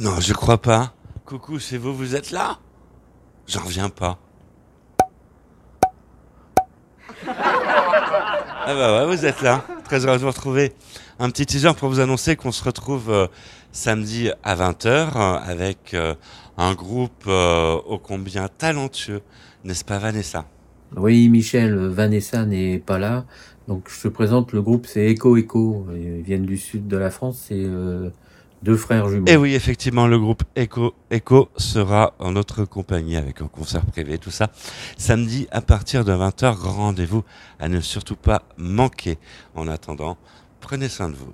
Non, je crois pas. Coucou, c'est vous, vous êtes là? J'en reviens pas. Ah bah ouais, vous êtes là. Très heureux de vous retrouver. Un petit teaser pour vous annoncer qu'on se retrouve euh, samedi à 20h euh, avec euh, un groupe euh, ô combien talentueux, n'est-ce pas Vanessa? Oui, Michel, Vanessa n'est pas là. Donc je te présente le groupe, c'est Echo Echo. Ils viennent du sud de la France, c'est euh, deux frères jumeaux. Et oui, effectivement, le groupe Echo, Echo sera en notre compagnie avec un concert privé, tout ça. Samedi à partir de 20h, rendez-vous à ne surtout pas manquer. En attendant, prenez soin de vous.